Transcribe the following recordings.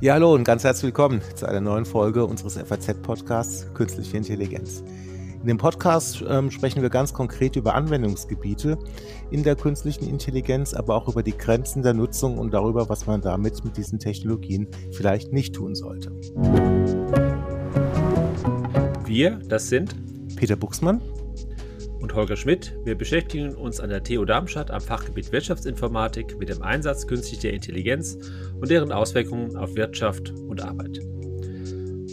Ja, hallo und ganz herzlich willkommen zu einer neuen Folge unseres FAZ-Podcasts Künstliche Intelligenz. In dem Podcast ähm, sprechen wir ganz konkret über Anwendungsgebiete in der künstlichen Intelligenz, aber auch über die Grenzen der Nutzung und darüber, was man damit mit diesen Technologien vielleicht nicht tun sollte. Wir, das sind Peter Buchsmann und Holger Schmidt. Wir beschäftigen uns an der TU Darmstadt am Fachgebiet Wirtschaftsinformatik mit dem Einsatz künstlicher Intelligenz und deren Auswirkungen auf Wirtschaft und Arbeit.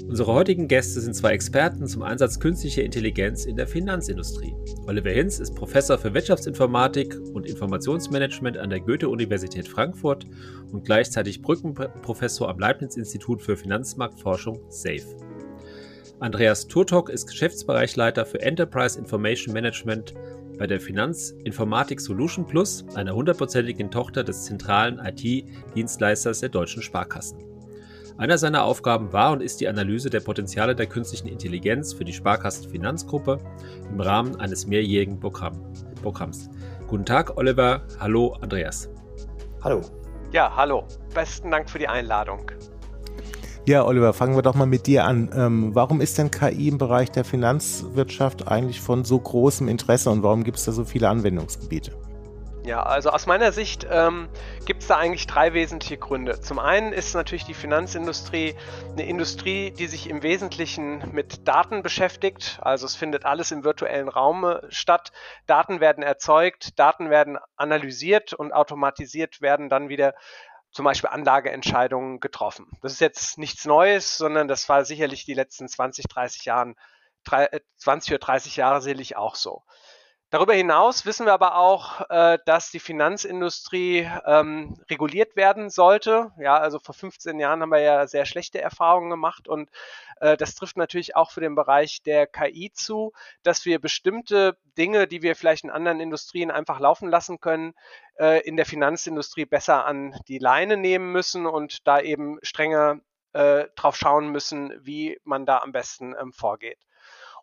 Unsere heutigen Gäste sind zwei Experten zum Einsatz künstlicher Intelligenz in der Finanzindustrie. Oliver Hinz ist Professor für Wirtschaftsinformatik und Informationsmanagement an der Goethe-Universität Frankfurt und gleichzeitig Brückenprofessor am Leibniz-Institut für Finanzmarktforschung SAFE. Andreas Turtok ist Geschäftsbereichsleiter für Enterprise Information Management bei der Finanzinformatik Solution Plus, einer hundertprozentigen Tochter des zentralen IT-Dienstleisters der deutschen Sparkassen. Einer seiner Aufgaben war und ist die Analyse der Potenziale der künstlichen Intelligenz für die Sparkassenfinanzgruppe im Rahmen eines mehrjährigen Programm, Programms. Guten Tag, Oliver. Hallo, Andreas. Hallo. Ja, hallo. Besten Dank für die Einladung. Ja, Oliver, fangen wir doch mal mit dir an. Ähm, warum ist denn KI im Bereich der Finanzwirtschaft eigentlich von so großem Interesse und warum gibt es da so viele Anwendungsgebiete? Ja, also aus meiner Sicht ähm, gibt es da eigentlich drei wesentliche Gründe. Zum einen ist natürlich die Finanzindustrie eine Industrie, die sich im Wesentlichen mit Daten beschäftigt. Also es findet alles im virtuellen Raum statt. Daten werden erzeugt, Daten werden analysiert und automatisiert werden dann wieder zum Beispiel Anlageentscheidungen getroffen. Das ist jetzt nichts Neues, sondern das war sicherlich die letzten 20, 30 Jahren, 20 oder 30 Jahre sicherlich auch so. Darüber hinaus wissen wir aber auch, äh, dass die Finanzindustrie ähm, reguliert werden sollte. Ja, also vor 15 Jahren haben wir ja sehr schlechte Erfahrungen gemacht und äh, das trifft natürlich auch für den Bereich der KI zu, dass wir bestimmte Dinge, die wir vielleicht in anderen Industrien einfach laufen lassen können, äh, in der Finanzindustrie besser an die Leine nehmen müssen und da eben strenger drauf schauen müssen, wie man da am besten ähm, vorgeht.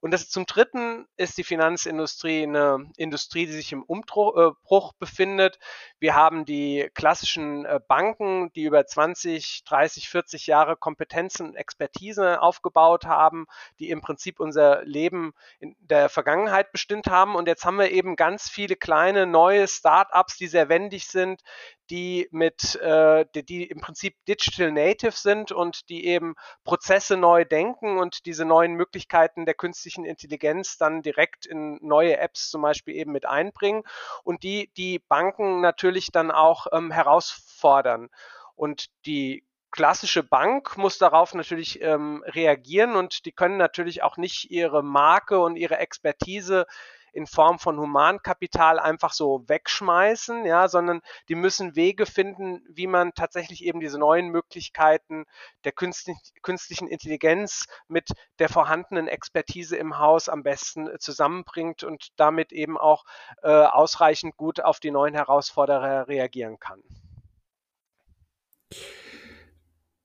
Und das zum Dritten ist die Finanzindustrie eine Industrie, die sich im Umbruch äh, befindet. Wir haben die klassischen äh, Banken, die über 20, 30, 40 Jahre Kompetenzen und Expertise aufgebaut haben, die im Prinzip unser Leben in der Vergangenheit bestimmt haben. Und jetzt haben wir eben ganz viele kleine neue Start-ups, die sehr wendig sind, die mit, äh, die, die, im Prinzip Digital Native sind und die eben Prozesse neu denken und diese neuen Möglichkeiten der künstlichen Intelligenz dann direkt in neue Apps zum Beispiel eben mit einbringen und die die Banken natürlich dann auch ähm, herausfordern. Und die klassische Bank muss darauf natürlich ähm, reagieren und die können natürlich auch nicht ihre Marke und ihre Expertise in Form von Humankapital einfach so wegschmeißen, ja, sondern die müssen Wege finden, wie man tatsächlich eben diese neuen Möglichkeiten der künstlichen Intelligenz mit der vorhandenen Expertise im Haus am besten äh, zusammenbringt und damit eben auch äh, ausreichend gut auf die neuen Herausforderer reagieren kann.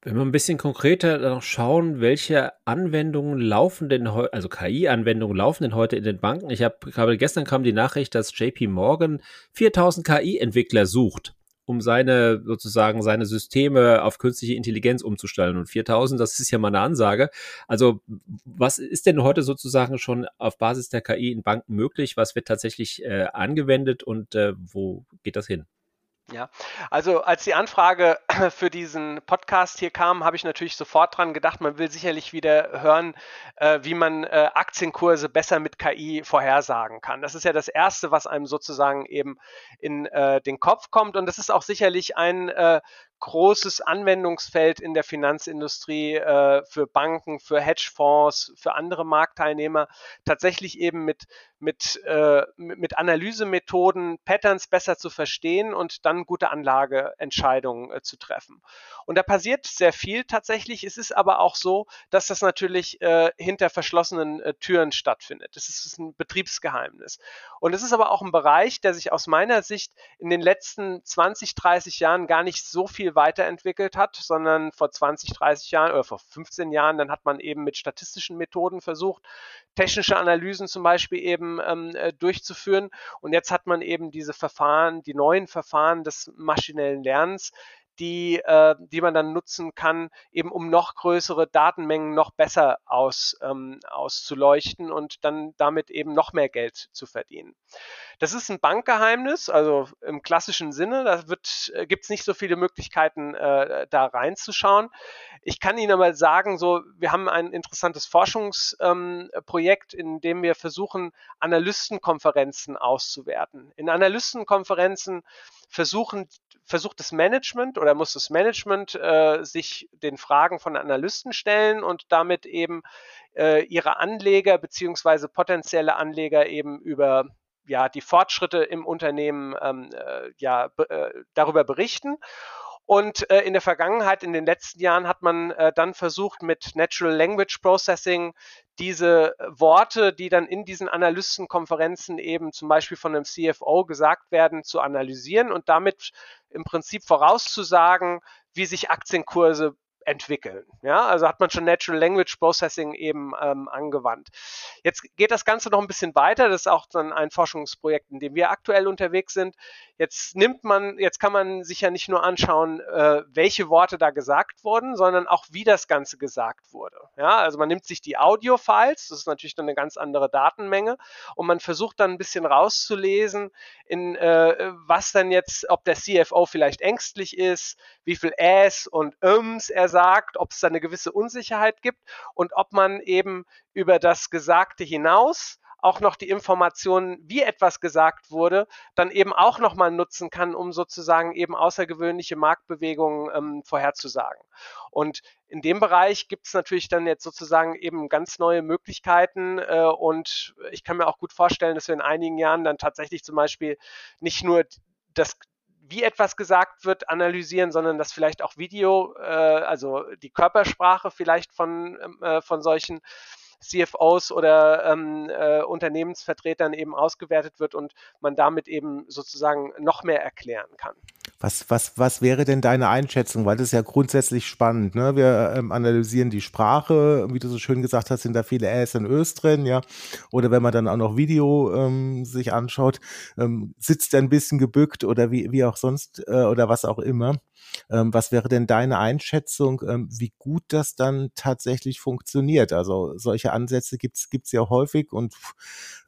Wenn wir ein bisschen konkreter noch schauen, welche Anwendungen laufen denn heute, also KI-Anwendungen laufen denn heute in den Banken? Ich habe gestern kam die Nachricht, dass JP Morgan 4000 KI-Entwickler sucht, um seine sozusagen seine Systeme auf künstliche Intelligenz umzustellen. Und 4000, das ist ja mal eine Ansage. Also was ist denn heute sozusagen schon auf Basis der KI in Banken möglich? Was wird tatsächlich äh, angewendet und äh, wo geht das hin? Ja, also als die Anfrage für diesen Podcast hier kam, habe ich natürlich sofort dran gedacht, man will sicherlich wieder hören, äh, wie man äh, Aktienkurse besser mit KI vorhersagen kann. Das ist ja das Erste, was einem sozusagen eben in äh, den Kopf kommt. Und das ist auch sicherlich ein äh, großes Anwendungsfeld in der Finanzindustrie äh, für Banken, für Hedgefonds, für andere Marktteilnehmer, tatsächlich eben mit, mit, äh, mit Analysemethoden Patterns besser zu verstehen und dann gute Anlageentscheidungen äh, zu treffen. Und da passiert sehr viel tatsächlich. Es ist aber auch so, dass das natürlich äh, hinter verschlossenen äh, Türen stattfindet. Das ist ein Betriebsgeheimnis. Und es ist aber auch ein Bereich, der sich aus meiner Sicht in den letzten 20, 30 Jahren gar nicht so viel weiterentwickelt hat, sondern vor 20, 30 Jahren oder vor 15 Jahren, dann hat man eben mit statistischen Methoden versucht, technische Analysen zum Beispiel eben ähm, äh, durchzuführen. Und jetzt hat man eben diese Verfahren, die neuen Verfahren des maschinellen Lernens, die, äh, die man dann nutzen kann, eben um noch größere Datenmengen noch besser aus, ähm, auszuleuchten und dann damit eben noch mehr Geld zu verdienen. Das ist ein Bankgeheimnis, also im klassischen Sinne. Da äh, gibt es nicht so viele Möglichkeiten, äh, da reinzuschauen. Ich kann Ihnen aber sagen, so, wir haben ein interessantes Forschungsprojekt, ähm, in dem wir versuchen, Analystenkonferenzen auszuwerten. In Analystenkonferenzen versuchen, versucht das Management oder muss das Management äh, sich den Fragen von Analysten stellen und damit eben äh, ihre Anleger beziehungsweise potenzielle Anleger eben über ja, die Fortschritte im Unternehmen ähm, äh, ja, äh, darüber berichten. Und äh, in der Vergangenheit, in den letzten Jahren, hat man äh, dann versucht, mit Natural Language Processing diese Worte, die dann in diesen Analystenkonferenzen eben zum Beispiel von einem CFO gesagt werden, zu analysieren und damit im Prinzip vorauszusagen, wie sich Aktienkurse entwickeln. Ja, also hat man schon Natural Language Processing eben ähm, angewandt. Jetzt geht das Ganze noch ein bisschen weiter. Das ist auch dann ein Forschungsprojekt, in dem wir aktuell unterwegs sind. Jetzt nimmt man, jetzt kann man sich ja nicht nur anschauen, äh, welche Worte da gesagt wurden, sondern auch wie das Ganze gesagt wurde. Ja, also man nimmt sich die Audio-Files, das ist natürlich dann eine ganz andere Datenmenge, und man versucht dann ein bisschen rauszulesen, in äh, was dann jetzt, ob der CFO vielleicht ängstlich ist, wie viel Äs und Öms er sagt, ob es da eine gewisse Unsicherheit gibt und ob man eben über das Gesagte hinaus auch noch die Informationen, wie etwas gesagt wurde, dann eben auch nochmal nutzen kann, um sozusagen eben außergewöhnliche Marktbewegungen ähm, vorherzusagen. Und in dem Bereich gibt es natürlich dann jetzt sozusagen eben ganz neue Möglichkeiten äh, und ich kann mir auch gut vorstellen, dass wir in einigen Jahren dann tatsächlich zum Beispiel nicht nur das wie etwas gesagt wird, analysieren, sondern dass vielleicht auch Video, äh, also die Körpersprache vielleicht von, ähm, äh, von solchen CFOs oder ähm, äh, Unternehmensvertretern eben ausgewertet wird und man damit eben sozusagen noch mehr erklären kann. Was, was, was wäre denn deine Einschätzung? Weil das ist ja grundsätzlich spannend. Ne? Wir ähm, analysieren die Sprache, wie du so schön gesagt hast, sind da viele Äs und Ös drin, ja. Oder wenn man dann auch noch Video ähm, sich anschaut, ähm, sitzt ein bisschen gebückt oder wie, wie auch sonst äh, oder was auch immer. Ähm, was wäre denn deine Einschätzung, ähm, wie gut das dann tatsächlich funktioniert? Also solche Ansätze gibt's gibt's ja häufig und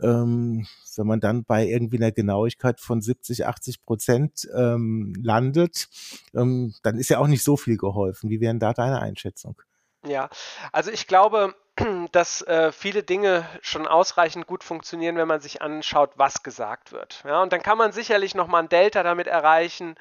ähm, wenn man dann bei irgendwie einer Genauigkeit von 70, 80 Prozent ähm, landet, ähm, dann ist ja auch nicht so viel geholfen. Wie wären da deine Einschätzung? Ja, also ich glaube, dass äh, viele Dinge schon ausreichend gut funktionieren, wenn man sich anschaut, was gesagt wird. Ja, und dann kann man sicherlich nochmal ein Delta damit erreichen,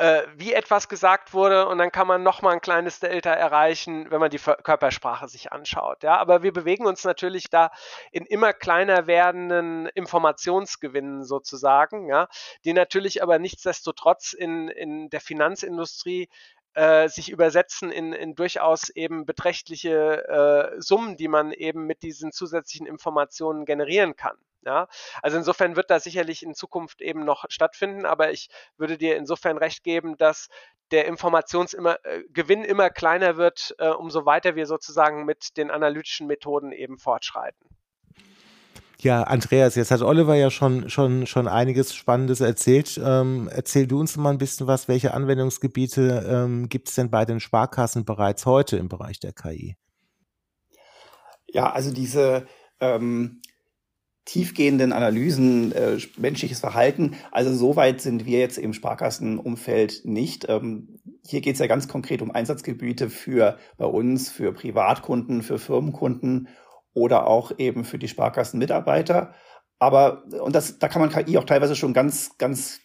äh, wie etwas gesagt wurde und dann kann man nochmal ein kleines Delta erreichen, wenn man die Körpersprache sich anschaut. Ja, aber wir bewegen uns natürlich da in immer kleiner werdenden Informationsgewinnen sozusagen, ja, die natürlich aber nichtsdestotrotz in, in der Finanzindustrie äh, sich übersetzen in, in durchaus eben beträchtliche äh, Summen, die man eben mit diesen zusätzlichen Informationen generieren kann. Ja, also insofern wird das sicherlich in Zukunft eben noch stattfinden, aber ich würde dir insofern recht geben, dass der Informationsgewinn immer, äh, immer kleiner wird, äh, umso weiter wir sozusagen mit den analytischen Methoden eben fortschreiten. Ja, Andreas, jetzt hat Oliver ja schon, schon, schon einiges Spannendes erzählt. Ähm, erzähl du uns mal ein bisschen was. Welche Anwendungsgebiete ähm, gibt es denn bei den Sparkassen bereits heute im Bereich der KI? Ja, also diese ähm, tiefgehenden Analysen, äh, menschliches Verhalten. Also so weit sind wir jetzt im Sparkassenumfeld nicht. Ähm, hier geht es ja ganz konkret um Einsatzgebiete für bei uns, für Privatkunden, für Firmenkunden oder auch eben für die Sparkassenmitarbeiter. Aber, und das, da kann man KI auch teilweise schon ganz, ganz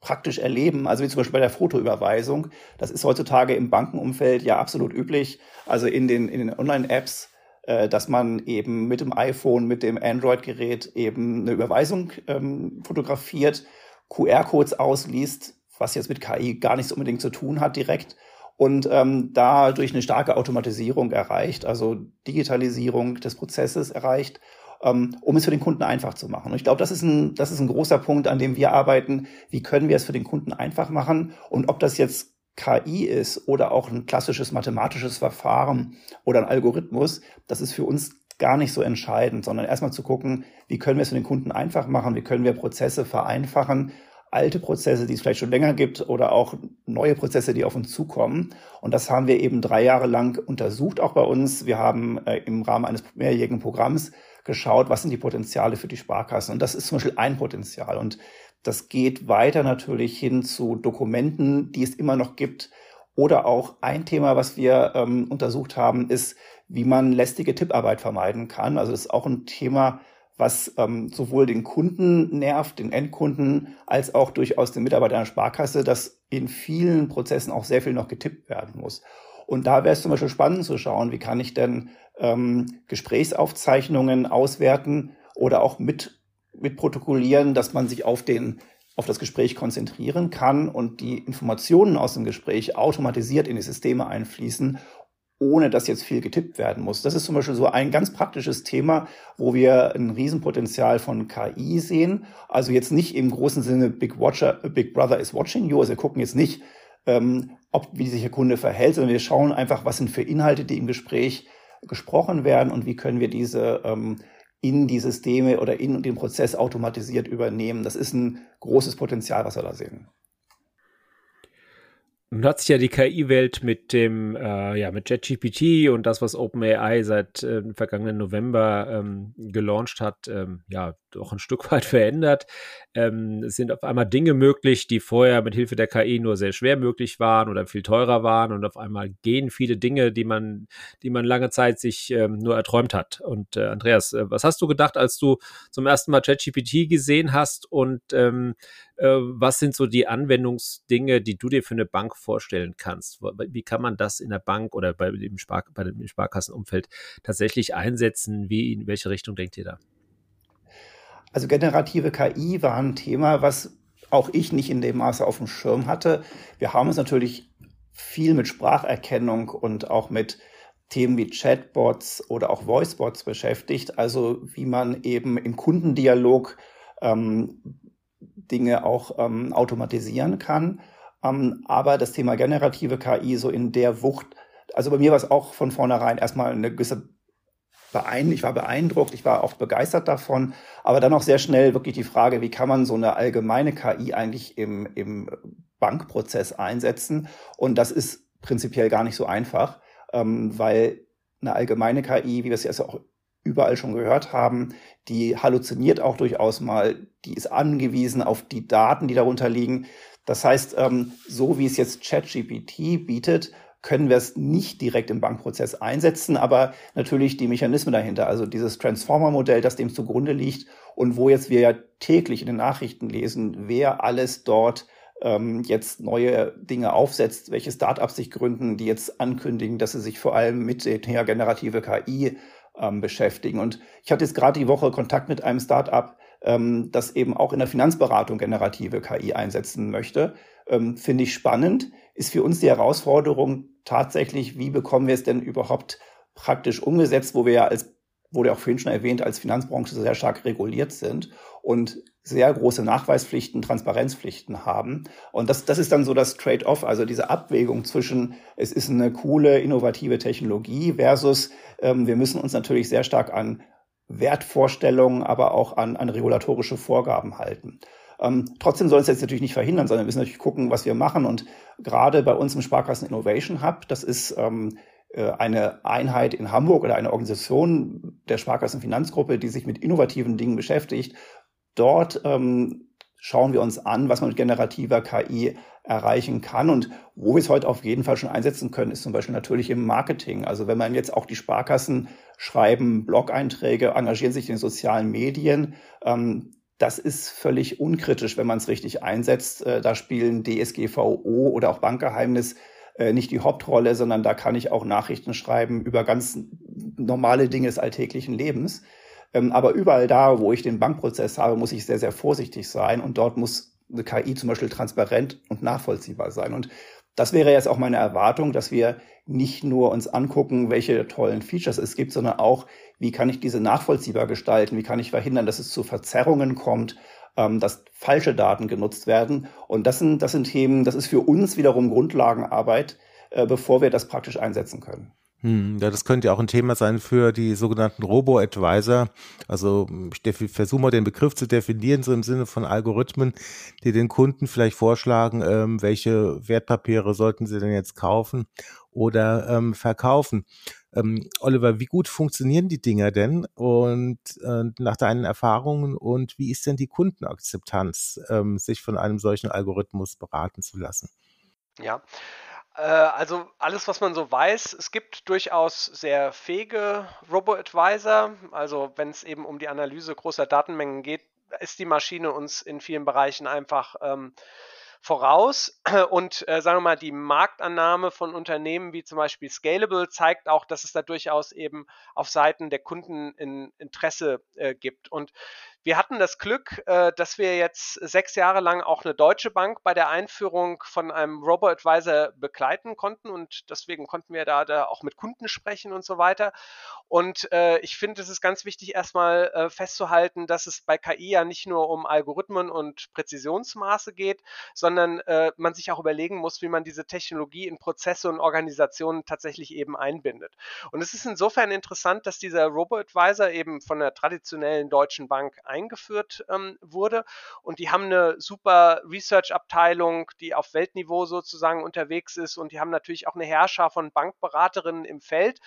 praktisch erleben. Also wie zum Beispiel bei der Fotoüberweisung. Das ist heutzutage im Bankenumfeld ja absolut üblich. Also in den, in den Online-Apps dass man eben mit dem iPhone, mit dem Android-Gerät eben eine Überweisung ähm, fotografiert, QR-Codes ausliest, was jetzt mit KI gar nichts unbedingt zu tun hat direkt und ähm, dadurch eine starke Automatisierung erreicht, also Digitalisierung des Prozesses erreicht, ähm, um es für den Kunden einfach zu machen. Und ich glaube, das ist ein das ist ein großer Punkt, an dem wir arbeiten. Wie können wir es für den Kunden einfach machen? Und ob das jetzt KI ist oder auch ein klassisches mathematisches Verfahren oder ein Algorithmus, das ist für uns gar nicht so entscheidend, sondern erstmal zu gucken, wie können wir es für den Kunden einfach machen, wie können wir Prozesse vereinfachen, alte Prozesse, die es vielleicht schon länger gibt oder auch neue Prozesse, die auf uns zukommen. Und das haben wir eben drei Jahre lang untersucht, auch bei uns. Wir haben äh, im Rahmen eines mehrjährigen Programms geschaut, was sind die Potenziale für die Sparkassen. Und das ist zum Beispiel ein Potenzial. Und das geht weiter natürlich hin zu Dokumenten, die es immer noch gibt. Oder auch ein Thema, was wir ähm, untersucht haben, ist, wie man lästige Tipparbeit vermeiden kann. Also das ist auch ein Thema, was ähm, sowohl den Kunden nervt, den Endkunden, als auch durchaus den Mitarbeitern der Sparkasse, dass in vielen Prozessen auch sehr viel noch getippt werden muss. Und da wäre es zum Beispiel spannend zu schauen, wie kann ich denn ähm, Gesprächsaufzeichnungen auswerten oder auch mit, mit protokollieren, dass man sich auf den auf das Gespräch konzentrieren kann und die Informationen aus dem Gespräch automatisiert in die Systeme einfließen ohne dass jetzt viel getippt werden muss. Das ist zum Beispiel so ein ganz praktisches Thema, wo wir ein Riesenpotenzial von KI sehen. Also jetzt nicht im großen Sinne Big Watcher, Big Brother is watching you. Also wir gucken jetzt nicht, ähm, ob wie sich der Kunde verhält, sondern wir schauen einfach, was sind für Inhalte, die im Gespräch gesprochen werden und wie können wir diese ähm, in die Systeme oder in den Prozess automatisiert übernehmen. Das ist ein großes Potenzial, was wir da sehen. Nun hat sich ja die KI-Welt mit dem, äh, ja, mit JetGPT und das, was OpenAI seit äh, vergangenen November ähm, gelauncht hat, ähm, ja, doch ein Stück weit verändert. Ähm, sind auf einmal Dinge möglich, die vorher mit Hilfe der KI nur sehr schwer möglich waren oder viel teurer waren und auf einmal gehen viele Dinge, die man, die man lange Zeit sich ähm, nur erträumt hat. Und äh, Andreas, äh, was hast du gedacht, als du zum ersten Mal ChatGPT gesehen hast und ähm, äh, was sind so die Anwendungsdinge, die du dir für eine Bank vorstellen kannst? Wie kann man das in der Bank oder bei dem, Spar bei dem Sparkassenumfeld tatsächlich einsetzen? Wie, in welche Richtung denkt ihr da? Also generative KI war ein Thema, was auch ich nicht in dem Maße auf dem Schirm hatte. Wir haben uns natürlich viel mit Spracherkennung und auch mit Themen wie Chatbots oder auch Voicebots beschäftigt, also wie man eben im Kundendialog ähm, Dinge auch ähm, automatisieren kann. Ähm, aber das Thema generative KI so in der Wucht, also bei mir war es auch von vornherein erstmal eine gewisse ich war beeindruckt, ich war auch begeistert davon, aber dann auch sehr schnell wirklich die Frage, wie kann man so eine allgemeine KI eigentlich im, im Bankprozess einsetzen? Und das ist prinzipiell gar nicht so einfach, ähm, weil eine allgemeine KI, wie wir es jetzt auch überall schon gehört haben, die halluziniert auch durchaus mal, die ist angewiesen auf die Daten, die darunter liegen. Das heißt, ähm, so wie es jetzt ChatGPT bietet, können wir es nicht direkt im Bankprozess einsetzen, aber natürlich die Mechanismen dahinter, also dieses Transformer-Modell, das dem zugrunde liegt und wo jetzt wir ja täglich in den Nachrichten lesen, wer alles dort ähm, jetzt neue Dinge aufsetzt, welche Startups sich gründen, die jetzt ankündigen, dass sie sich vor allem mit der generative KI ähm, beschäftigen. Und ich hatte jetzt gerade die Woche Kontakt mit einem Startup, ähm, das eben auch in der Finanzberatung generative KI einsetzen möchte. Ähm, Finde ich spannend. Ist für uns die Herausforderung tatsächlich, wie bekommen wir es denn überhaupt praktisch umgesetzt, wo wir ja als wurde auch vorhin schon erwähnt, als Finanzbranche sehr stark reguliert sind und sehr große Nachweispflichten, Transparenzpflichten haben. Und das, das ist dann so das Trade-off, also diese Abwägung zwischen, es ist eine coole, innovative Technologie versus, ähm, wir müssen uns natürlich sehr stark an Wertvorstellungen, aber auch an, an regulatorische Vorgaben halten. Ähm, trotzdem soll es jetzt natürlich nicht verhindern, sondern wir müssen natürlich gucken, was wir machen. Und gerade bei uns im Sparkassen Innovation Hub, das ist ähm, äh, eine Einheit in Hamburg oder eine Organisation der Sparkassen Finanzgruppe, die sich mit innovativen Dingen beschäftigt. Dort ähm, schauen wir uns an, was man mit generativer KI erreichen kann. Und wo wir es heute auf jeden Fall schon einsetzen können, ist zum Beispiel natürlich im Marketing. Also wenn man jetzt auch die Sparkassen schreiben Blog-Einträge, engagieren sich in den sozialen Medien, ähm, das ist völlig unkritisch, wenn man es richtig einsetzt. Äh, da spielen DSGVO oder auch Bankgeheimnis äh, nicht die Hauptrolle, sondern da kann ich auch Nachrichten schreiben über ganz normale Dinge des alltäglichen Lebens. Ähm, aber überall da, wo ich den Bankprozess habe, muss ich sehr, sehr vorsichtig sein und dort muss eine KI zum Beispiel transparent und nachvollziehbar sein. Und das wäre jetzt auch meine Erwartung, dass wir nicht nur uns angucken, welche tollen Features es gibt, sondern auch, wie kann ich diese nachvollziehbar gestalten, wie kann ich verhindern, dass es zu Verzerrungen kommt, ähm, dass falsche Daten genutzt werden. Und das sind, das sind Themen, das ist für uns wiederum Grundlagenarbeit, äh, bevor wir das praktisch einsetzen können. Hm, ja, das könnte ja auch ein Thema sein für die sogenannten Robo-Advisor. Also ich versuche mal den Begriff zu definieren, so im Sinne von Algorithmen, die den Kunden vielleicht vorschlagen, ähm, welche Wertpapiere sollten sie denn jetzt kaufen oder ähm, verkaufen. Ähm, Oliver, wie gut funktionieren die Dinger denn und äh, nach deinen Erfahrungen und wie ist denn die Kundenakzeptanz, ähm, sich von einem solchen Algorithmus beraten zu lassen? Ja, also alles, was man so weiß, es gibt durchaus sehr fähige Robo-Advisor. Also wenn es eben um die Analyse großer Datenmengen geht, ist die Maschine uns in vielen Bereichen einfach ähm, voraus. Und äh, sagen wir mal, die Marktannahme von Unternehmen wie zum Beispiel Scalable zeigt auch, dass es da durchaus eben auf Seiten der Kunden in Interesse äh, gibt. Und wir hatten das Glück, äh, dass wir jetzt sechs Jahre lang auch eine deutsche Bank bei der Einführung von einem Robo-Advisor begleiten konnten und deswegen konnten wir da, auch mit Kunden sprechen und so weiter. Und äh, ich finde, es ist ganz wichtig, erstmal äh, festzuhalten, dass es bei KI ja nicht nur um Algorithmen und Präzisionsmaße geht, sondern man sich auch überlegen muss, wie man diese Technologie in Prozesse und Organisationen tatsächlich eben einbindet. Und es ist insofern interessant, dass dieser Robo-Advisor eben von der traditionellen deutschen Bank eingeführt ähm, wurde. Und die haben eine super Research-Abteilung, die auf Weltniveau sozusagen unterwegs ist. Und die haben natürlich auch eine Herrscher von Bankberaterinnen im Feld.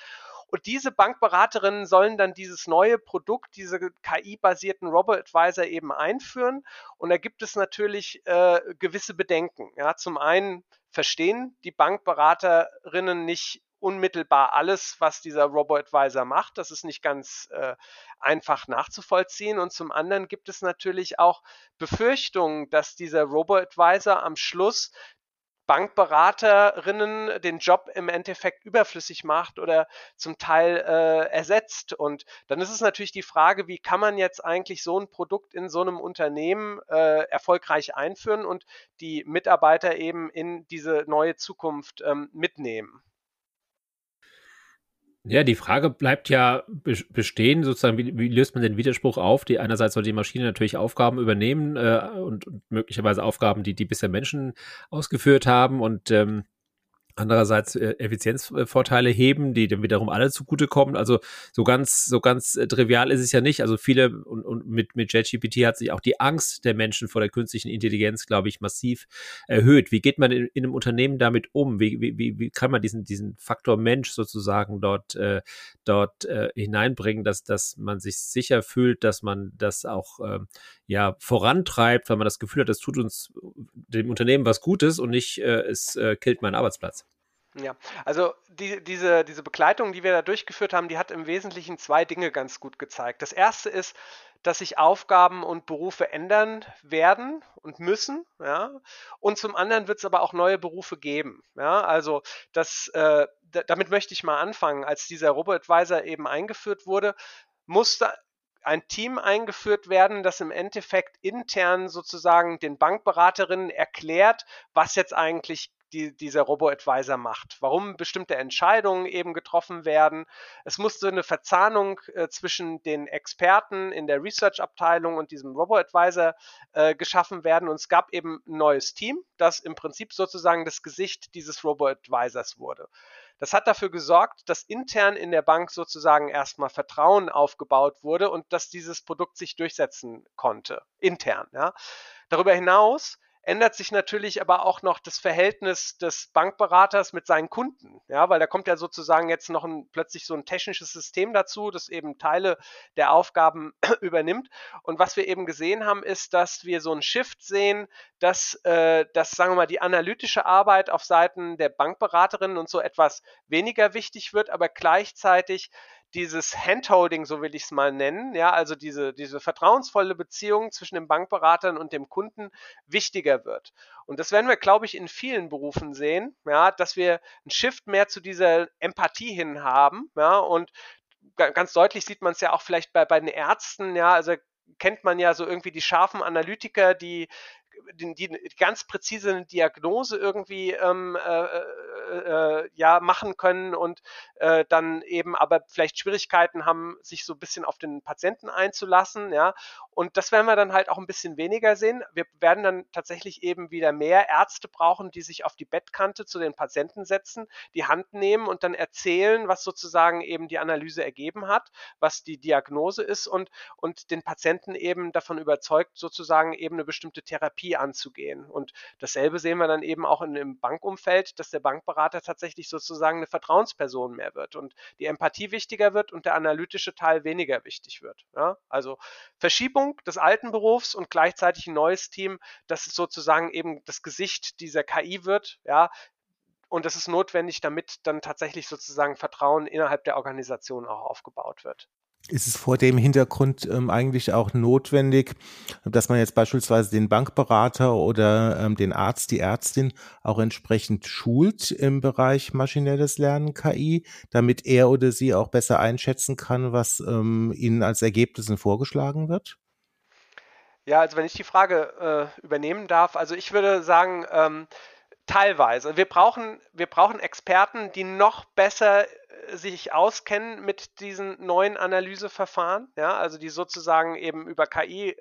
Und diese Bankberaterinnen sollen dann dieses neue Produkt, diese KI-basierten Robo-Advisor eben einführen. Und da gibt es natürlich äh, gewisse Bedenken. Ja, zum einen verstehen die Bankberaterinnen nicht unmittelbar alles, was dieser Robo-Advisor macht. Das ist nicht ganz äh, einfach nachzuvollziehen. Und zum anderen gibt es natürlich auch Befürchtungen, dass dieser Robo-Advisor am Schluss Bankberaterinnen den Job im Endeffekt überflüssig macht oder zum Teil äh, ersetzt. Und dann ist es natürlich die Frage, wie kann man jetzt eigentlich so ein Produkt in so einem Unternehmen äh, erfolgreich einführen und die Mitarbeiter eben in diese neue Zukunft ähm, mitnehmen. Ja, die Frage bleibt ja bestehen, sozusagen, wie, wie, löst man den Widerspruch auf? Die einerseits soll die Maschine natürlich Aufgaben übernehmen äh, und, und, möglicherweise Aufgaben, die die bisher Menschen ausgeführt haben und ähm, andererseits äh, Effizienzvorteile heben, die dann wiederum alle zugutekommen. Also so ganz so ganz äh, trivial ist es ja nicht. Also viele und, und mit mit JetGPT hat sich auch die Angst der Menschen vor der künstlichen Intelligenz, glaube ich, massiv erhöht. Wie geht man in, in einem Unternehmen damit um? Wie, wie, wie kann man diesen diesen Faktor Mensch sozusagen dort äh, dort äh, hineinbringen, dass dass man sich sicher fühlt, dass man das auch äh, ja vorantreibt, weil man das Gefühl hat, das tut uns dem Unternehmen was Gutes und nicht äh, es äh, killt meinen Arbeitsplatz. Ja, also die, diese, diese Begleitung, die wir da durchgeführt haben, die hat im Wesentlichen zwei Dinge ganz gut gezeigt. Das erste ist, dass sich Aufgaben und Berufe ändern werden und müssen. Ja? Und zum anderen wird es aber auch neue Berufe geben. Ja? Also das, äh, damit möchte ich mal anfangen. Als dieser Robo-Advisor eben eingeführt wurde, musste ein Team eingeführt werden, das im Endeffekt intern sozusagen den Bankberaterinnen erklärt, was jetzt eigentlich die dieser Robo-Advisor macht, warum bestimmte Entscheidungen eben getroffen werden. Es musste eine Verzahnung äh, zwischen den Experten in der Research-Abteilung und diesem Robo-Advisor äh, geschaffen werden. Und es gab eben ein neues Team, das im Prinzip sozusagen das Gesicht dieses Robo-Advisors wurde. Das hat dafür gesorgt, dass intern in der Bank sozusagen erstmal Vertrauen aufgebaut wurde und dass dieses Produkt sich durchsetzen konnte, intern. Ja. Darüber hinaus ändert sich natürlich aber auch noch das Verhältnis des Bankberaters mit seinen Kunden. Ja, weil da kommt ja sozusagen jetzt noch ein, plötzlich so ein technisches System dazu, das eben Teile der Aufgaben übernimmt. Und was wir eben gesehen haben, ist, dass wir so ein Shift sehen, dass, äh, dass sagen wir mal, die analytische Arbeit auf Seiten der Bankberaterinnen und so etwas weniger wichtig wird, aber gleichzeitig dieses Handholding, so will ich es mal nennen, ja, also diese, diese vertrauensvolle Beziehung zwischen den Bankberatern und dem Kunden wichtiger wird. Und das werden wir, glaube ich, in vielen Berufen sehen, ja, dass wir ein Shift mehr zu dieser Empathie hin haben, ja, und ganz deutlich sieht man es ja auch vielleicht bei, bei den Ärzten, ja, also kennt man ja so irgendwie die scharfen Analytiker, die die, die ganz präzise Diagnose irgendwie ähm, äh, äh, äh, ja machen können und äh, dann eben aber vielleicht Schwierigkeiten haben, sich so ein bisschen auf den Patienten einzulassen, ja. Und das werden wir dann halt auch ein bisschen weniger sehen. Wir werden dann tatsächlich eben wieder mehr Ärzte brauchen, die sich auf die Bettkante zu den Patienten setzen, die Hand nehmen und dann erzählen, was sozusagen eben die Analyse ergeben hat, was die Diagnose ist und, und den Patienten eben davon überzeugt, sozusagen eben eine bestimmte Therapie anzugehen. Und dasselbe sehen wir dann eben auch in, im Bankumfeld, dass der Bankberater tatsächlich sozusagen eine Vertrauensperson mehr wird und die Empathie wichtiger wird und der analytische Teil weniger wichtig wird. Ja? Also Verschiebung des alten Berufs und gleichzeitig ein neues Team, das sozusagen eben das Gesicht dieser KI wird, ja, und das ist notwendig, damit dann tatsächlich sozusagen Vertrauen innerhalb der Organisation auch aufgebaut wird ist es vor dem Hintergrund ähm, eigentlich auch notwendig, dass man jetzt beispielsweise den Bankberater oder ähm, den Arzt, die Ärztin auch entsprechend schult im Bereich maschinelles Lernen KI, damit er oder sie auch besser einschätzen kann, was ähm, ihnen als Ergebnissen vorgeschlagen wird? Ja, also wenn ich die Frage äh, übernehmen darf, also ich würde sagen, ähm, teilweise. Wir brauchen, wir brauchen Experten, die noch besser sich auskennen mit diesen neuen Analyseverfahren, ja, also die sozusagen eben über KI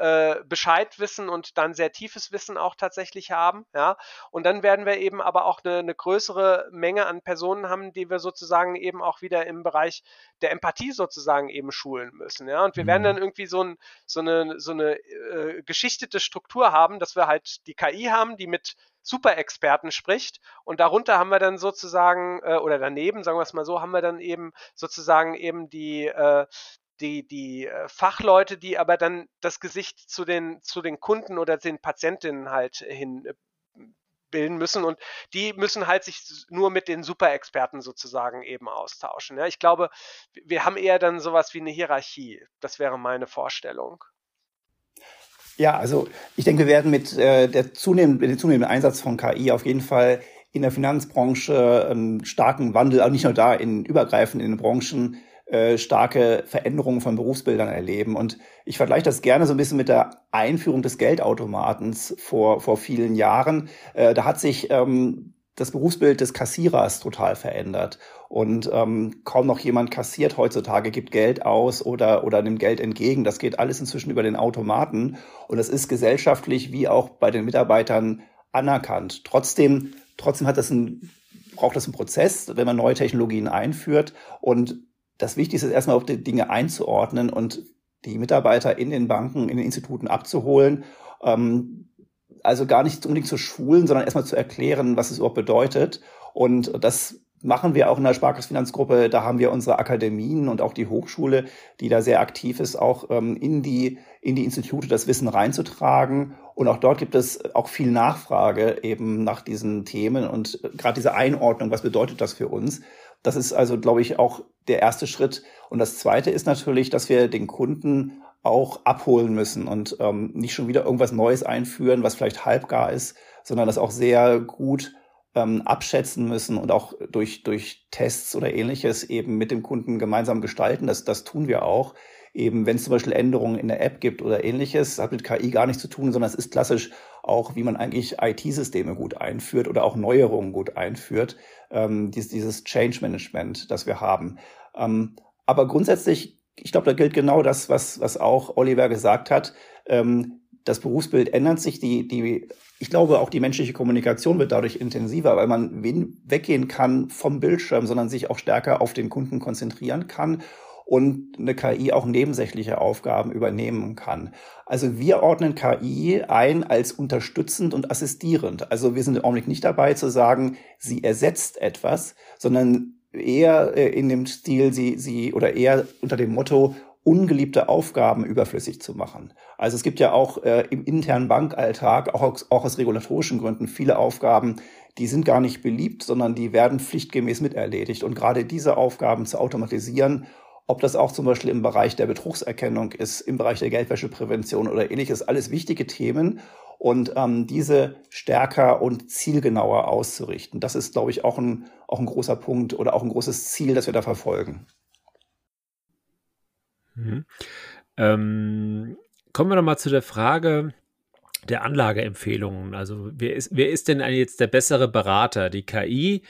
äh, Bescheid wissen und dann sehr tiefes Wissen auch tatsächlich haben, ja. Und dann werden wir eben aber auch eine, eine größere Menge an Personen haben, die wir sozusagen eben auch wieder im Bereich der Empathie sozusagen eben schulen müssen, ja. Und wir mhm. werden dann irgendwie so, ein, so eine, so eine äh, geschichtete Struktur haben, dass wir halt die KI haben, die mit Superexperten spricht. Und darunter haben wir dann sozusagen, äh, oder daneben, sagen wir es mal so, haben wir dann eben sozusagen eben die, äh, die, die äh, Fachleute, die aber dann das Gesicht zu den, zu den Kunden oder den Patientinnen halt hin äh, bilden müssen und die müssen halt sich nur mit den Superexperten sozusagen eben austauschen. Ja, ich glaube, wir haben eher dann sowas wie eine Hierarchie. Das wäre meine Vorstellung. Ja, also ich denke, wir werden mit, äh, der zunehmend, mit dem zunehmenden Einsatz von KI auf jeden Fall in der Finanzbranche einen starken Wandel, auch nicht nur da, in übergreifend in den Branchen, äh, starke Veränderungen von Berufsbildern erleben. Und ich vergleiche das gerne so ein bisschen mit der Einführung des Geldautomatens vor, vor vielen Jahren. Äh, da hat sich ähm, das Berufsbild des Kassierers total verändert. Und ähm, kaum noch jemand kassiert heutzutage, gibt Geld aus oder, oder nimmt Geld entgegen. Das geht alles inzwischen über den Automaten. Und das ist gesellschaftlich wie auch bei den Mitarbeitern anerkannt. Trotzdem, trotzdem hat das ein, braucht das einen Prozess, wenn man neue Technologien einführt. Und das Wichtigste ist erstmal, auf die Dinge einzuordnen und die Mitarbeiter in den Banken, in den Instituten abzuholen. Ähm, also gar nicht unbedingt zu schulen, sondern erstmal zu erklären, was es überhaupt bedeutet. Und das machen wir auch in der Sparkassenfinanzgruppe. Da haben wir unsere Akademien und auch die Hochschule, die da sehr aktiv ist, auch ähm, in die in die Institute das Wissen reinzutragen. Und auch dort gibt es auch viel Nachfrage eben nach diesen Themen und gerade diese Einordnung, was bedeutet das für uns? Das ist also, glaube ich, auch der erste Schritt. Und das zweite ist natürlich, dass wir den Kunden auch abholen müssen und ähm, nicht schon wieder irgendwas Neues einführen, was vielleicht halbgar ist, sondern das auch sehr gut ähm, abschätzen müssen und auch durch, durch Tests oder ähnliches eben mit dem Kunden gemeinsam gestalten. Das, das tun wir auch. Eben, wenn es zum Beispiel Änderungen in der App gibt oder ähnliches, hat mit KI gar nichts zu tun, sondern es ist klassisch auch, wie man eigentlich IT-Systeme gut einführt oder auch Neuerungen gut einführt. Ähm, dieses, dieses Change Management, das wir haben. Ähm, aber grundsätzlich ich glaube, da gilt genau das, was, was auch Oliver gesagt hat. Ähm, das Berufsbild ändert sich, die, die, ich glaube, auch die menschliche Kommunikation wird dadurch intensiver, weil man weggehen kann vom Bildschirm, sondern sich auch stärker auf den Kunden konzentrieren kann und eine KI auch nebensächliche Aufgaben übernehmen kann. Also wir ordnen KI ein als unterstützend und assistierend. Also wir sind im Augenblick nicht dabei zu sagen, sie ersetzt etwas, sondern eher äh, in dem Stil, sie, sie oder eher unter dem Motto, ungeliebte Aufgaben überflüssig zu machen. Also es gibt ja auch äh, im internen Bankalltag, auch auch aus regulatorischen Gründen, viele Aufgaben, die sind gar nicht beliebt, sondern die werden pflichtgemäß miterledigt. Und gerade diese Aufgaben zu automatisieren, ob das auch zum Beispiel im Bereich der Betrugserkennung ist, im Bereich der Geldwäscheprävention oder ähnliches, alles wichtige Themen und ähm, diese stärker und zielgenauer auszurichten. Das ist, glaube ich, auch ein, auch ein großer Punkt oder auch ein großes Ziel, das wir da verfolgen. Mhm. Ähm, kommen wir nochmal zu der Frage, der Anlageempfehlungen. Also wer ist, wer ist denn jetzt der bessere Berater? Die KI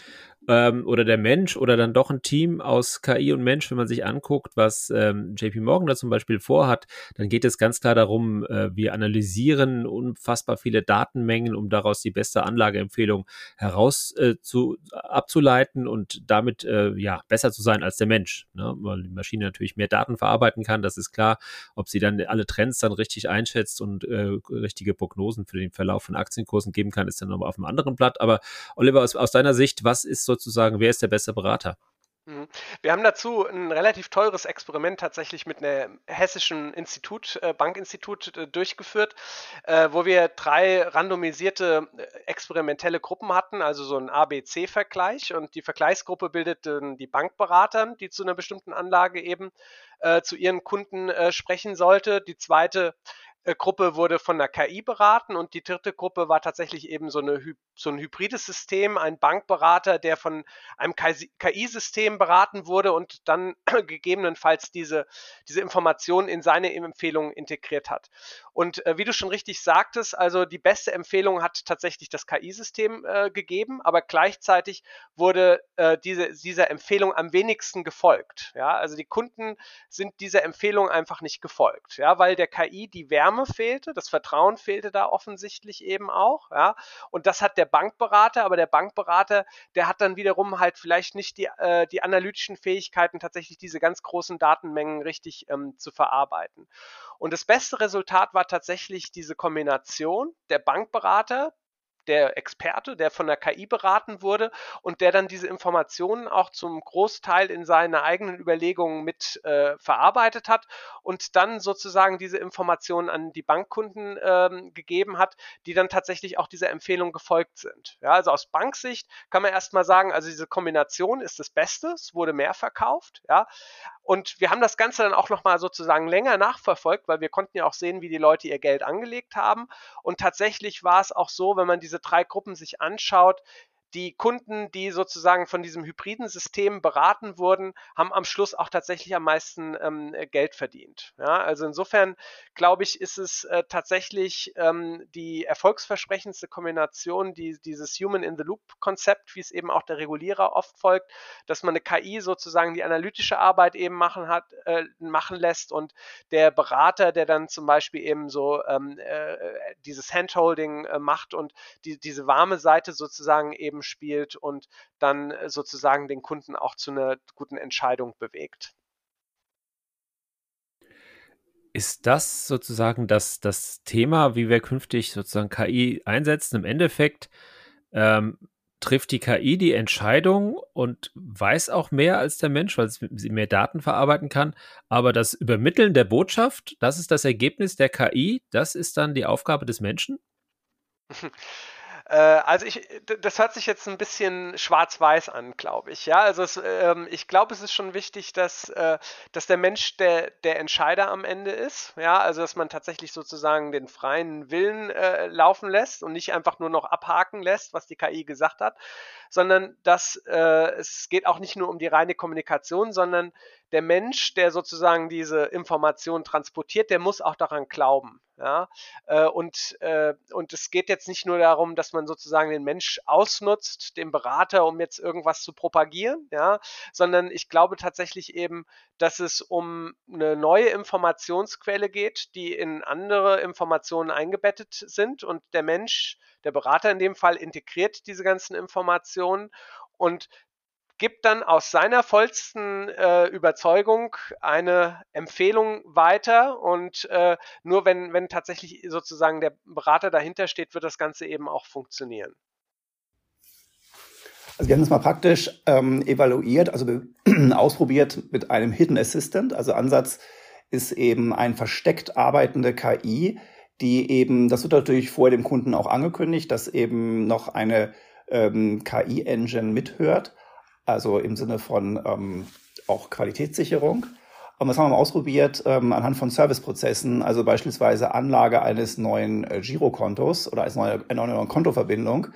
ähm, oder der Mensch oder dann doch ein Team aus KI und Mensch, wenn man sich anguckt, was ähm, JP Morgan da zum Beispiel vorhat, dann geht es ganz klar darum, äh, wir analysieren unfassbar viele Datenmengen, um daraus die beste Anlageempfehlung heraus äh, zu, abzuleiten und damit äh, ja besser zu sein als der Mensch, ne? weil die Maschine natürlich mehr Daten verarbeiten kann, das ist klar. Ob sie dann alle Trends dann richtig einschätzt und äh, richtige Prognosen für den Verlauf von Aktienkursen geben kann, ist dann nochmal auf einem anderen Blatt. Aber Oliver, aus, aus deiner Sicht, was ist sozusagen, wer ist der beste Berater? Mhm. Wir haben dazu ein relativ teures Experiment tatsächlich mit einem hessischen Institut, äh, Bankinstitut äh, durchgeführt, äh, wo wir drei randomisierte experimentelle Gruppen hatten, also so ein ABC-Vergleich. Und die Vergleichsgruppe bildeten die Bankberater, die zu einer bestimmten Anlage eben zu ihren Kunden sprechen sollte. Die zweite Gruppe wurde von der KI beraten und die dritte Gruppe war tatsächlich eben so, eine, so ein hybrides System, ein Bankberater, der von einem KI-System beraten wurde und dann gegebenenfalls diese, diese Informationen in seine Empfehlungen integriert hat. Und äh, wie du schon richtig sagtest, also die beste Empfehlung hat tatsächlich das KI-System äh, gegeben, aber gleichzeitig wurde äh, diese, dieser Empfehlung am wenigsten gefolgt. Ja, also die Kunden sind dieser Empfehlung einfach nicht gefolgt, ja, weil der KI die Wärme fehlte, das Vertrauen fehlte da offensichtlich eben auch, ja, und das hat der Bankberater, aber der Bankberater, der hat dann wiederum halt vielleicht nicht die, äh, die analytischen Fähigkeiten, tatsächlich diese ganz großen Datenmengen richtig ähm, zu verarbeiten. Und das beste Resultat war tatsächlich diese Kombination der Bankberater, der Experte, der von der KI beraten wurde und der dann diese Informationen auch zum Großteil in seine eigenen Überlegungen mit äh, verarbeitet hat und dann sozusagen diese Informationen an die Bankkunden ähm, gegeben hat, die dann tatsächlich auch dieser Empfehlung gefolgt sind. Ja, also aus Banksicht kann man erstmal sagen, also diese Kombination ist das Beste, es wurde mehr verkauft, ja, und wir haben das Ganze dann auch nochmal sozusagen länger nachverfolgt, weil wir konnten ja auch sehen, wie die Leute ihr Geld angelegt haben. Und tatsächlich war es auch so, wenn man diese drei Gruppen sich anschaut, die Kunden, die sozusagen von diesem hybriden System beraten wurden, haben am Schluss auch tatsächlich am meisten ähm, Geld verdient. Ja, also insofern glaube ich, ist es äh, tatsächlich ähm, die erfolgsversprechendste Kombination, die, dieses Human in the Loop Konzept, wie es eben auch der Regulierer oft folgt, dass man eine KI sozusagen die analytische Arbeit eben machen hat, äh, machen lässt und der Berater, der dann zum Beispiel eben so ähm, äh, dieses Handholding äh, macht und die, diese warme Seite sozusagen eben spielt und dann äh, sozusagen den Kunden auch zu einer guten Entscheidung bewegt. Ist das sozusagen das, das Thema, wie wir künftig sozusagen KI einsetzen? Im Endeffekt ähm, trifft die KI die Entscheidung und weiß auch mehr als der Mensch, weil sie mehr Daten verarbeiten kann. Aber das Übermitteln der Botschaft, das ist das Ergebnis der KI, das ist dann die Aufgabe des Menschen? Äh, also ich, das hört sich jetzt ein bisschen schwarz-weiß an, glaube ich. Ja, also es, ähm, ich glaube, es ist schon wichtig, dass, äh, dass der Mensch der, der Entscheider am Ende ist. Ja, also dass man tatsächlich sozusagen den freien Willen äh, laufen lässt und nicht einfach nur noch abhaken lässt, was die KI gesagt hat, sondern dass äh, es geht auch nicht nur um die reine Kommunikation, sondern der Mensch, der sozusagen diese Information transportiert, der muss auch daran glauben. Ja? Äh, und, äh, und es geht jetzt nicht nur darum, dass man sozusagen den Mensch ausnutzt, den Berater, um jetzt irgendwas zu propagieren, ja, sondern ich glaube tatsächlich eben, dass es um eine neue Informationsquelle geht, die in andere Informationen eingebettet sind und der Mensch, der Berater in dem Fall, integriert diese ganzen Informationen und gibt dann aus seiner vollsten äh, Überzeugung eine Empfehlung weiter und äh, nur wenn, wenn tatsächlich sozusagen der Berater dahinter steht, wird das Ganze eben auch funktionieren. Also wir haben es mal praktisch ähm, evaluiert, also ausprobiert mit einem Hidden Assistant. Also Ansatz ist eben ein versteckt arbeitende KI, die eben, das wird natürlich vorher dem Kunden auch angekündigt, dass eben noch eine ähm, KI-Engine mithört also im Sinne von ähm, auch Qualitätssicherung. Und das haben wir mal ausprobiert ähm, anhand von Serviceprozessen, also beispielsweise Anlage eines neuen äh, Girokontos oder als neue, eine neue Kontoverbindung.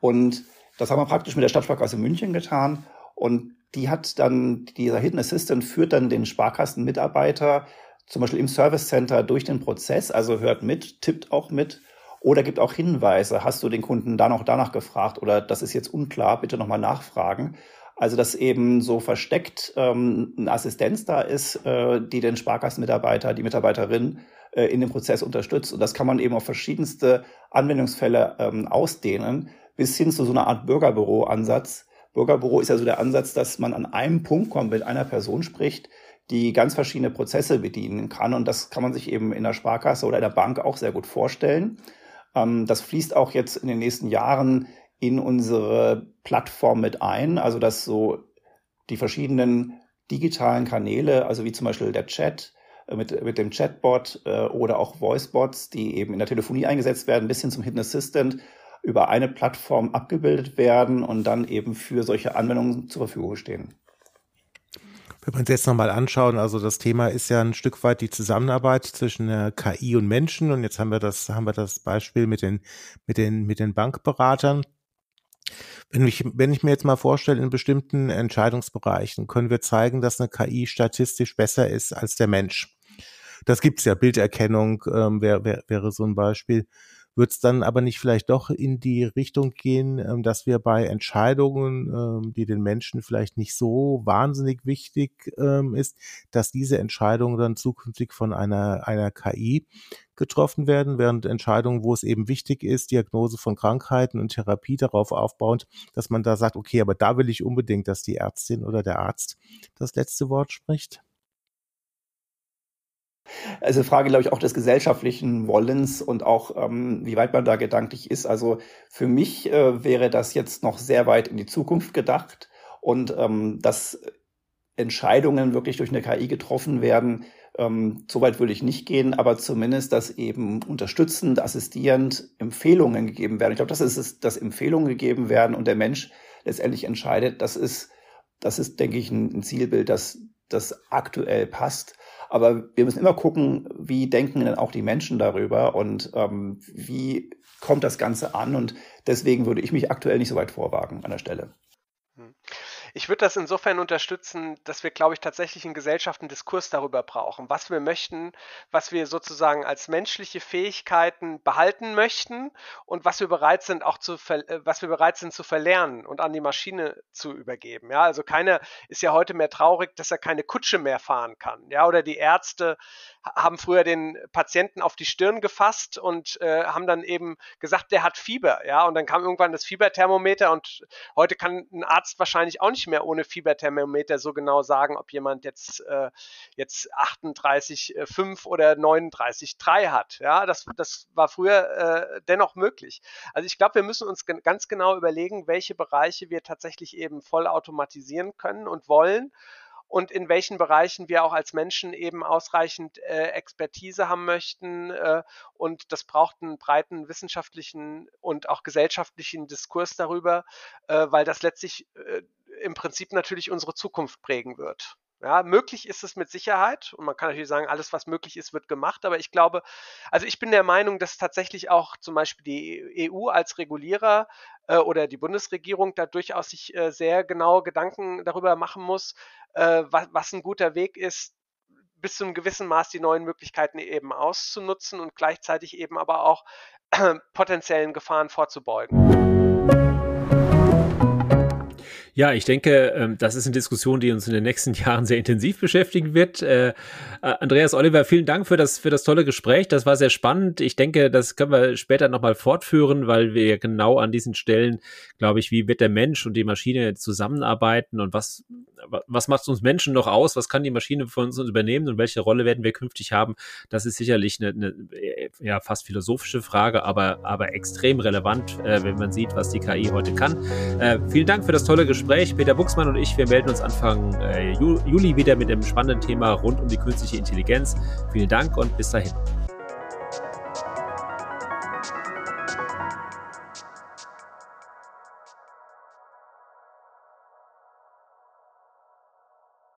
Und das haben wir praktisch mit der Stadtsparkasse München getan. Und die hat dann, dieser Hidden Assistant führt dann den Sparkassenmitarbeiter zum Beispiel im Service Center durch den Prozess, also hört mit, tippt auch mit oder gibt auch Hinweise. Hast du den Kunden da noch danach gefragt oder das ist jetzt unklar, bitte nochmal nachfragen. Also dass eben so versteckt ähm, eine Assistenz da ist, äh, die den Sparkassenmitarbeiter, die Mitarbeiterin äh, in dem Prozess unterstützt. Und das kann man eben auf verschiedenste Anwendungsfälle ähm, ausdehnen, bis hin zu so einer Art Bürgerbüro-Ansatz. Bürgerbüro ist ja so der Ansatz, dass man an einem Punkt kommt, mit einer Person spricht, die ganz verschiedene Prozesse bedienen kann. Und das kann man sich eben in der Sparkasse oder in der Bank auch sehr gut vorstellen. Ähm, das fließt auch jetzt in den nächsten Jahren in unsere Plattform mit ein, also dass so die verschiedenen digitalen Kanäle, also wie zum Beispiel der Chat äh, mit, mit dem Chatbot äh, oder auch Voicebots, die eben in der Telefonie eingesetzt werden, bis hin zum Hidden Assistant, über eine Plattform abgebildet werden und dann eben für solche Anwendungen zur Verfügung stehen. Wenn wir uns jetzt nochmal anschauen, also das Thema ist ja ein Stück weit die Zusammenarbeit zwischen der KI und Menschen und jetzt haben wir das, haben wir das Beispiel mit den, mit den, mit den Bankberatern. Wenn ich, wenn ich mir jetzt mal vorstelle, in bestimmten Entscheidungsbereichen können wir zeigen, dass eine KI statistisch besser ist als der Mensch. Das gibt's ja, Bilderkennung ähm, wäre wär, wäre so ein Beispiel. Wird es dann aber nicht vielleicht doch in die Richtung gehen, ähm, dass wir bei Entscheidungen, ähm, die den Menschen vielleicht nicht so wahnsinnig wichtig ähm, ist, dass diese Entscheidungen dann zukünftig von einer, einer KI getroffen werden, während Entscheidungen, wo es eben wichtig ist, Diagnose von Krankheiten und Therapie darauf aufbauend, dass man da sagt, okay, aber da will ich unbedingt, dass die Ärztin oder der Arzt das letzte Wort spricht? Also Frage, glaube ich, auch des gesellschaftlichen Wollens und auch, ähm, wie weit man da gedanklich ist. Also für mich äh, wäre das jetzt noch sehr weit in die Zukunft gedacht und ähm, dass Entscheidungen wirklich durch eine KI getroffen werden, ähm, so weit würde ich nicht gehen, aber zumindest, dass eben unterstützend, assistierend Empfehlungen gegeben werden. Ich glaube, das ist es, dass Empfehlungen gegeben werden und der Mensch letztendlich entscheidet. Das ist, das ist, denke ich, ein, Zielbild, das, das aktuell passt. Aber wir müssen immer gucken, wie denken denn auch die Menschen darüber und ähm, wie kommt das Ganze an. Und deswegen würde ich mich aktuell nicht so weit vorwagen an der Stelle. Ich würde das insofern unterstützen, dass wir, glaube ich, tatsächlich in Gesellschaft einen Diskurs darüber brauchen, was wir möchten, was wir sozusagen als menschliche Fähigkeiten behalten möchten und was wir bereit sind auch zu, äh, was wir bereit sind zu verlernen und an die Maschine zu übergeben. Ja, also keiner ist ja heute mehr traurig, dass er keine Kutsche mehr fahren kann. Ja, oder die Ärzte haben früher den Patienten auf die Stirn gefasst und äh, haben dann eben gesagt, der hat Fieber. Ja, und dann kam irgendwann das Fieberthermometer und heute kann ein Arzt wahrscheinlich auch nicht mehr ohne Fieberthermometer so genau sagen, ob jemand jetzt, äh, jetzt 38,5 oder 39,3 hat. Ja, das, das war früher äh, dennoch möglich. Also ich glaube, wir müssen uns ganz genau überlegen, welche Bereiche wir tatsächlich eben voll automatisieren können und wollen und in welchen Bereichen wir auch als Menschen eben ausreichend äh, Expertise haben möchten. Äh, und das braucht einen breiten wissenschaftlichen und auch gesellschaftlichen Diskurs darüber, äh, weil das letztlich äh, im Prinzip natürlich unsere Zukunft prägen wird. Ja, möglich ist es mit Sicherheit und man kann natürlich sagen, alles, was möglich ist, wird gemacht. Aber ich glaube, also ich bin der Meinung, dass tatsächlich auch zum Beispiel die EU als Regulierer äh, oder die Bundesregierung da durchaus sich äh, sehr genau Gedanken darüber machen muss, äh, was, was ein guter Weg ist, bis zu einem gewissen Maß die neuen Möglichkeiten eben auszunutzen und gleichzeitig eben aber auch potenziellen Gefahren vorzubeugen. Ja, ich denke, ähm, das ist eine Diskussion, die uns in den nächsten Jahren sehr intensiv beschäftigen wird. Äh, äh, Andreas Oliver, vielen Dank für das, für das tolle Gespräch. Das war sehr spannend. Ich denke, das können wir später nochmal fortführen, weil wir genau an diesen Stellen, glaube ich, wie wird der Mensch und die Maschine zusammenarbeiten und was, was macht uns Menschen noch aus? Was kann die Maschine von uns übernehmen und welche Rolle werden wir künftig haben? Das ist sicherlich eine, eine ja, fast philosophische Frage, aber, aber extrem relevant, äh, wenn man sieht, was die KI heute kann. vielen Dank für das tolle Gespräch. Gespräch. Peter Buchsmann und ich, wir melden uns Anfang äh, Juli wieder mit einem spannenden Thema rund um die künstliche Intelligenz. Vielen Dank und bis dahin.